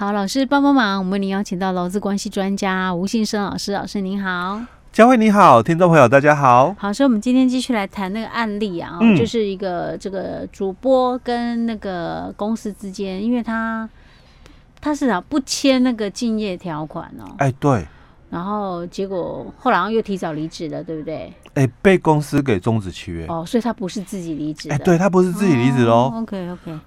好，老师帮帮忙，我们为您邀请到劳资关系专家吴信生老师，老师您好。佳慧你好，听众朋友大家好。好，所以我们今天继续来谈那个案例啊，嗯、就是一个这个主播跟那个公司之间，因为他他是啊不签那个敬业条款哦，哎对，然后结果后来又提早离职了，对不对？哎，被公司给终止契约哦，所以他不是自己离职的，哎，对他不是自己离职喽。哦、OK OK。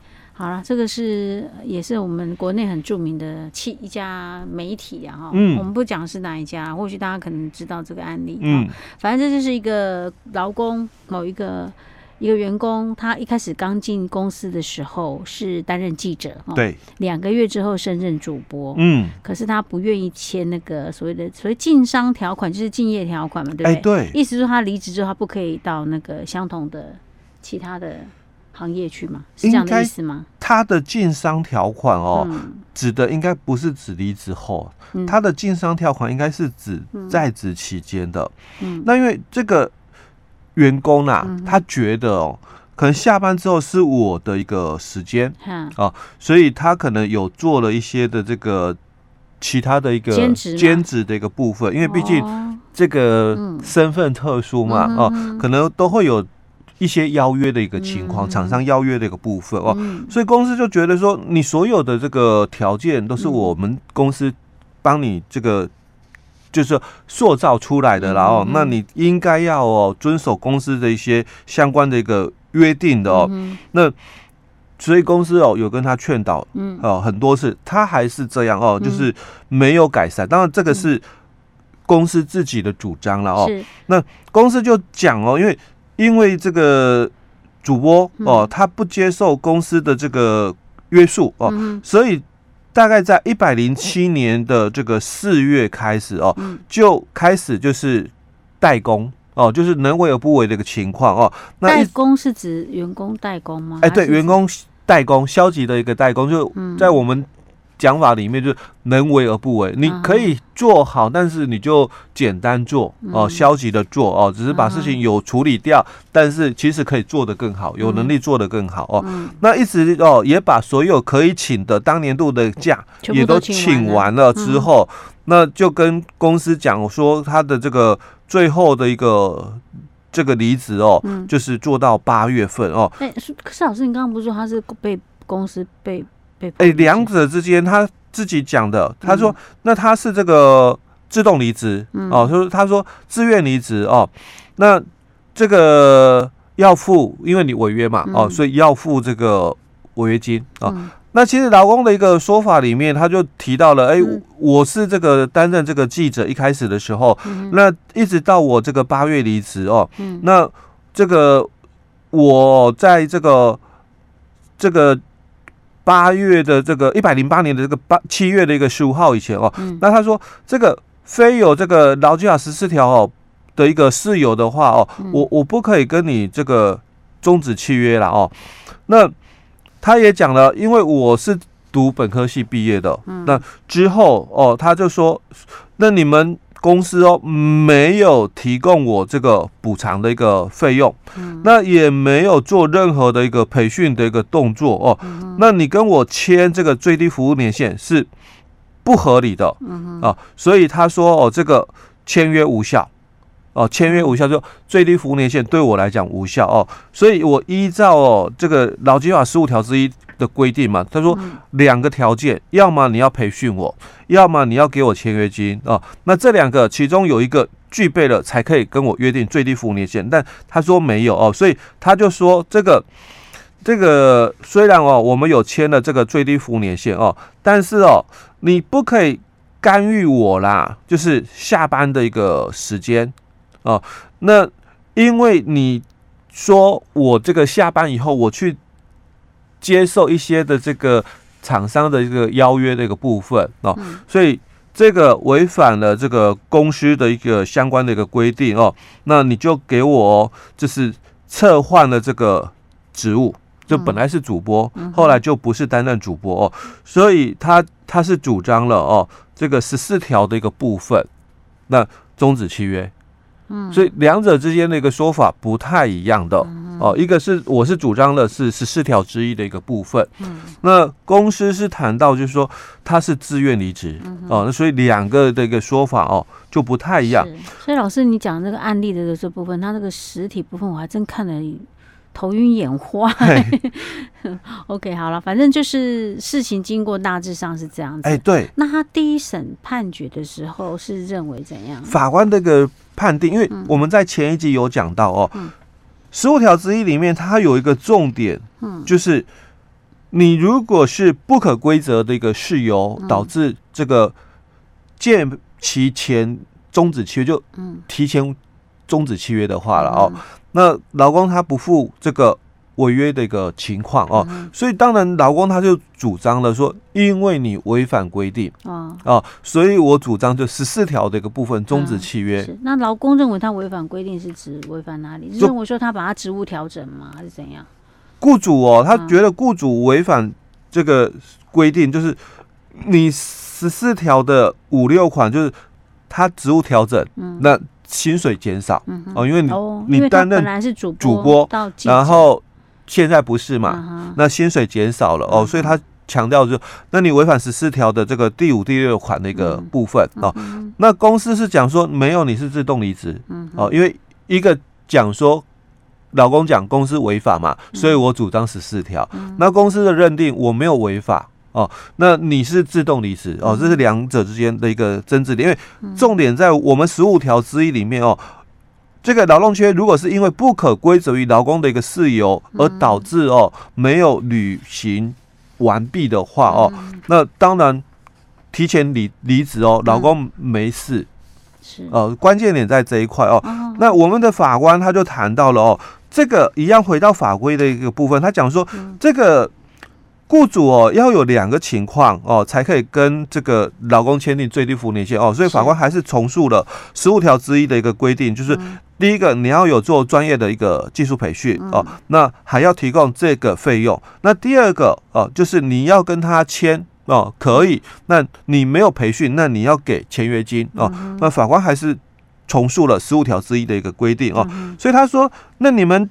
好了，这个是也是我们国内很著名的企一家媒体啊，哈，嗯，我们不讲是哪一家，或许大家可能知道这个案例，嗯，反正这就是一个劳工某一个一个员工，他一开始刚进公司的时候是担任记者，对，两个月之后升任主播，嗯，可是他不愿意签那个所谓的所谓竞商条款，就是竞业条款嘛，对不对？哎，对，意思说他离职之后他不可以到那个相同的其他的。行业去嘛？是这样的意思吗？他的竞商条款哦，嗯、指的应该不是指离职后，嗯、他的竞商条款应该是指在职期间的。嗯，那因为这个员工啊，嗯、他觉得哦，可能下班之后是我的一个时间，嗯、哦，所以他可能有做了一些的这个其他的一个兼职兼职的一个部分，因为毕竟这个身份特殊嘛，哦，哦，可能都会有。一些邀约的一个情况，厂商邀约的一个部分哦，所以公司就觉得说，你所有的这个条件都是我们公司帮你这个就是塑造出来的，然后那你应该要哦遵守公司的一些相关的一个约定的哦。那所以公司哦有跟他劝导，嗯哦很多次，他还是这样哦，就是没有改善。当然这个是公司自己的主张了哦。那公司就讲哦，因为。因为这个主播哦，他不接受公司的这个约束哦，所以大概在一百零七年的这个四月开始哦，就开始就是代工哦，就是能为而不为的一个情况哦。那代工是指员工代工吗？哎，对，员工代工，消极的一个代工，就在我们。讲法里面就是能为而不为，你可以做好，但是你就简单做哦，消极的做哦，只是把事情有处理掉，但是其实可以做得更好，有能力做得更好哦。那一直哦，也把所有可以请的当年度的假也都请完了之后，那就跟公司讲说他的这个最后的一个这个离职哦，就是做到八月份哦。哎，可是老师，你刚刚不是说他是被公司被？哎，两者之间他自己讲的，他说，那他是这个自动离职哦，就是他说自愿离职哦，那这个要付，因为你违约嘛哦，所以要付这个违约金啊。那其实劳工的一个说法里面，他就提到了，哎，我是这个担任这个记者一开始的时候，那一直到我这个八月离职哦，那这个我在这个这个。八月的这个一百零八年的这个八七月的一个十五号以前哦，嗯、那他说这个非有这个劳基法十四条哦的一个事由的话哦，嗯、我我不可以跟你这个终止契约了哦。那他也讲了，因为我是读本科系毕业的，嗯、那之后哦，他就说，那你们。公司哦，没有提供我这个补偿的一个费用，嗯、那也没有做任何的一个培训的一个动作哦。嗯、那你跟我签这个最低服务年限是不合理的，啊，所以他说哦，这个签约无效，哦，签约无效就最低服务年限对我来讲无效哦，所以我依照哦这个劳基法十五条之一。的规定嘛，他说两个条件，要么你要培训我，要么你要给我签约金哦。那这两个其中有一个具备了，才可以跟我约定最低服务年限。但他说没有哦，所以他就说这个这个虽然哦，我们有签了这个最低服务年限哦，但是哦，你不可以干预我啦，就是下班的一个时间哦。那因为你说我这个下班以后我去。接受一些的这个厂商的一个邀约的一个部分哦，所以这个违反了这个公司的一个相关的一个规定哦，那你就给我就是撤换了这个职务，就本来是主播，后来就不是担任主播哦，所以他他是主张了哦，这个十四条的一个部分，那终止契约嗯，所以两者之间的一个说法不太一样的。哦，一个是我是主张的是十四条之一的一个部分，嗯，那公司是谈到就是说他是自愿离职，嗯、哦，那所以两个的一个说法哦就不太一样。所以老师你讲这个案例的这部分，他那个实体部分我还真看了头晕眼花。OK，好了，反正就是事情经过大致上是这样子。哎，对。那他第一审判决的时候是认为怎样？法官这个判定，因为我们在前一集有讲到哦。嗯十五条之一里面，它有一个重点，嗯，就是你如果是不可归责的一个事由，导致这个见期前终止契约，就提前终止契约的话了哦，那劳工他不负这个。违约的一个情况哦，所以当然劳工他就主张了说，因为你违反规定啊啊，所以我主张就十四条的一个部分终止契约。是那劳工认为他违反规定是指违反哪里？认为说他把他职务调整吗？还是怎样？雇主哦，他觉得雇主违反这个规定，就是你十四条的五六款，就是他职务调整，那薪水减少哦，因为你你担任本来是主主播，然后。现在不是嘛？那薪水减少了哦，所以他强调就，那你违反十四条的这个第五、第六款的一个部分哦。那公司是讲说没有，你是自动离职哦，因为一个讲说老公讲公司违法嘛，所以我主张十四条。那公司的认定我没有违法哦，那你是自动离职哦，这是两者之间的一个争执点，因为重点在我们十五条之一里面哦。这个劳动缺如果是因为不可归责于劳工的一个事由而导致哦没有履行完毕的话哦，那当然提前离离职哦，劳工没事。是。呃，关键点在这一块哦。那我们的法官他就谈到了哦，这个一样回到法规的一个部分，他讲说这个。雇主哦要有两个情况哦，才可以跟这个劳工签订最低服务年限哦，所以法官还是重述了十五条之一的一个规定，就是第一个你要有做专业的一个技术培训哦，那还要提供这个费用。那第二个哦，就是你要跟他签哦，可以，那你没有培训，那你要给签约金哦。那法官还是重述了十五条之一的一个规定哦，所以他说，那你们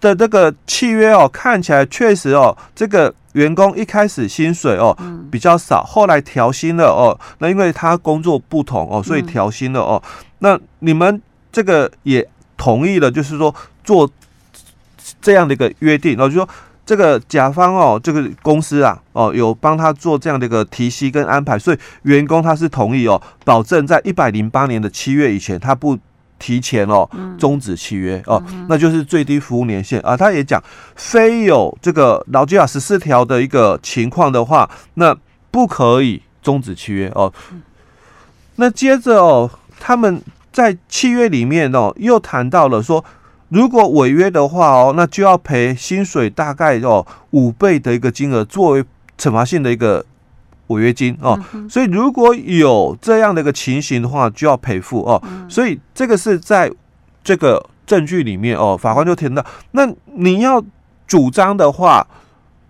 的这个契约哦，看起来确实哦，这个。员工一开始薪水哦比较少，后来调薪了哦。那因为他工作不同哦，所以调薪了哦。那你们这个也同意了，就是说做这样的一个约定然后，就说这个甲方哦，这个公司啊哦，有帮他做这样的一个提息跟安排，所以员工他是同意哦，保证在一百零八年的七月以前他不。提前哦，终止契约哦，那就是最低服务年限啊。他也讲，非有这个劳基法十四条的一个情况的话，那不可以终止契约哦。那接着哦，他们在契约里面哦，又谈到了说，如果违约的话哦，那就要赔薪水大概哦五倍的一个金额作为惩罚性的一个。违约金哦，所以如果有这样的一个情形的话，就要赔付哦。所以这个是在这个证据里面哦，法官就提到，那你要主张的话，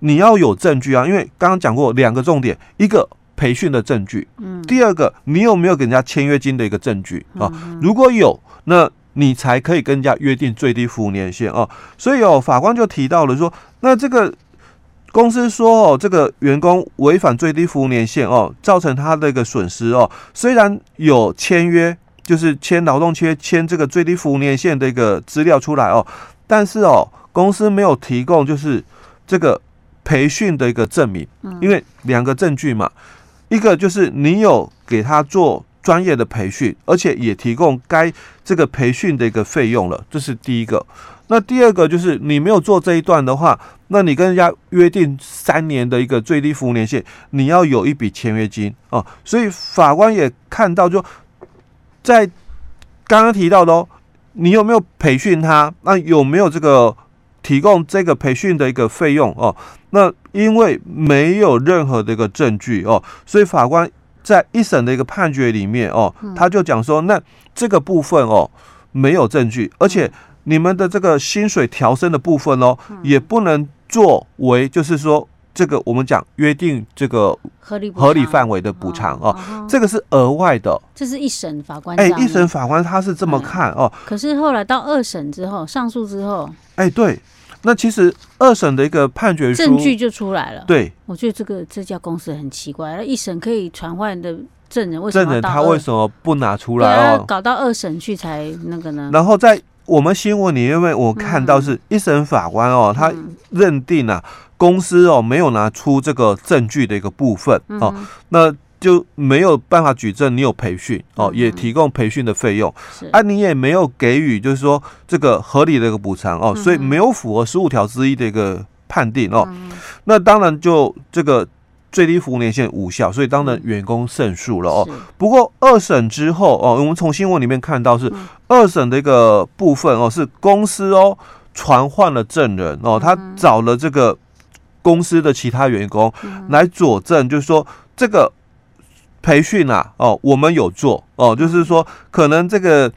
你要有证据啊，因为刚刚讲过两个重点，一个培训的证据，嗯，第二个你有没有给人家签约金的一个证据啊？如果有，那你才可以跟人家约定最低服务年限哦。所以哦，法官就提到了说，那这个。公司说哦，这个员工违反最低服务年限哦，造成他的一个损失哦。虽然有签约，就是签劳动契约，签这个最低服务年限的一个资料出来哦，但是哦，公司没有提供就是这个培训的一个证明，因为两个证据嘛，一个就是你有给他做专业的培训，而且也提供该这个培训的一个费用了，这是第一个。那第二个就是你没有做这一段的话，那你跟人家约定三年的一个最低服务年限，你要有一笔签约金哦。所以法官也看到，就在刚刚提到的哦，你有没有培训他？那有没有这个提供这个培训的一个费用哦？那因为没有任何的一个证据哦，所以法官在一审的一个判决里面哦，他就讲说，那这个部分哦没有证据，而且。你们的这个薪水调升的部分哦，也不能作为就是说这个我们讲约定这个合理合理范围的补偿哦，这个是额外的。这是一审法官哎，一审法官他是这么看哦。可是后来到二审之后，上诉之后，哎，对，那其实二审的一个判决书证据就出来了。对，我觉得这个这家公司很奇怪，一审可以传唤的证人，为什么证人他为什么不拿出来哦？搞到二审去才那个呢？然后在我们新闻里，因为我看到是一审法官哦，他认定啊。公司哦没有拿出这个证据的一个部分哦，嗯、那就没有办法举证。你有培训哦，也提供培训的费用，是啊，你也没有给予就是说这个合理的一个补偿哦，所以没有符合十五条之一的一个判定哦。那当然就这个最低服务年限无效，所以当然员工胜诉了哦。不过二审之后哦，我们从新闻里面看到是二审的一个部分哦，是公司哦传唤了证人哦，他找了这个。公司的其他员工来佐证，就是说这个培训啊，哦，我们有做哦，就是说可能这个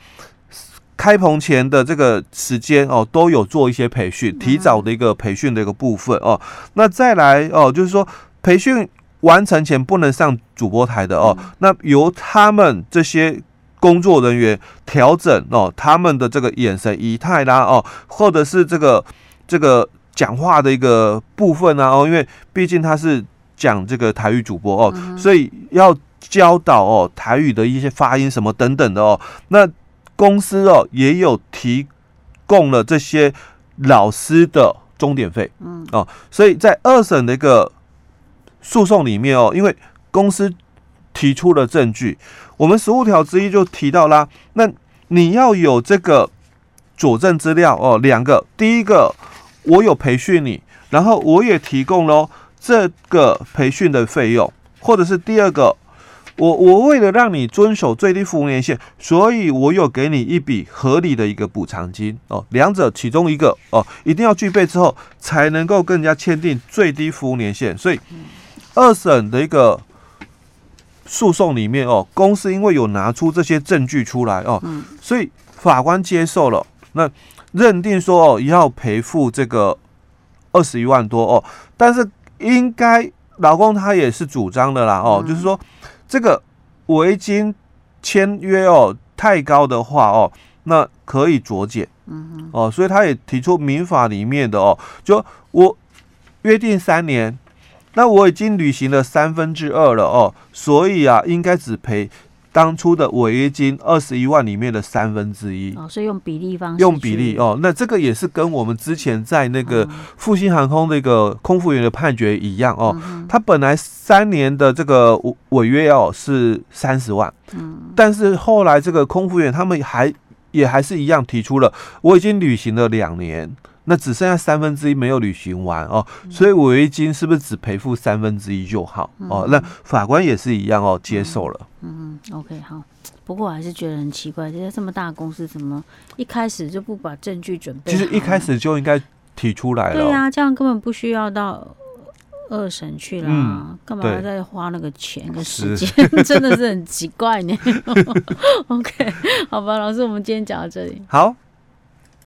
开棚前的这个时间哦，都有做一些培训，提早的一个培训的一个部分哦。那再来哦，就是说培训完成前不能上主播台的哦，那由他们这些工作人员调整哦，他们的这个眼神仪态啦哦，或者是这个这个。讲话的一个部分啊，哦，因为毕竟他是讲这个台语主播哦，嗯、所以要教导哦台语的一些发音什么等等的哦。那公司哦也有提供了这些老师的钟点费，嗯哦，所以在二审的一个诉讼里面哦，因为公司提出了证据，我们十五条之一就提到啦，那你要有这个佐证资料哦，两个，第一个。我有培训你，然后我也提供了这个培训的费用，或者是第二个，我我为了让你遵守最低服务年限，所以我有给你一笔合理的一个补偿金哦，两者其中一个哦，一定要具备之后才能够更加签订最低服务年限。所以二审的一个诉讼里面哦，公司因为有拿出这些证据出来哦，所以法官接受了那。认定说哦，要赔付这个二十一万多哦，但是应该老公他也是主张的啦哦，就是说这个违约金签约哦太高的话哦，那可以酌减，嗯哦，所以他也提出民法里面的哦，就我约定三年，那我已经履行了三分之二了哦，所以啊，应该只赔。当初的违约金二十一万里面的三分之一。哦，所以用比例方式，用比例哦，那这个也是跟我们之前在那个复兴航空那个空服员的判决一样哦，他本来三年的这个违约哦是三十万，嗯，但是后来这个空服员他们还也还是一样提出了，我已经履行了两年。那只剩下三分之一没有履行完哦，所以违约金是不是只赔付三分之一就好哦？那法官也是一样哦，接受了。嗯，OK，好。不过我还是觉得很奇怪，这些这么大的公司怎么一开始就不把证据准备？其实一开始就应该提出来了。对呀，这样根本不需要到二审去啦，干嘛要再花那个钱跟时间？真的是很奇怪呢。OK，好吧，老师，我们今天讲到这里。好。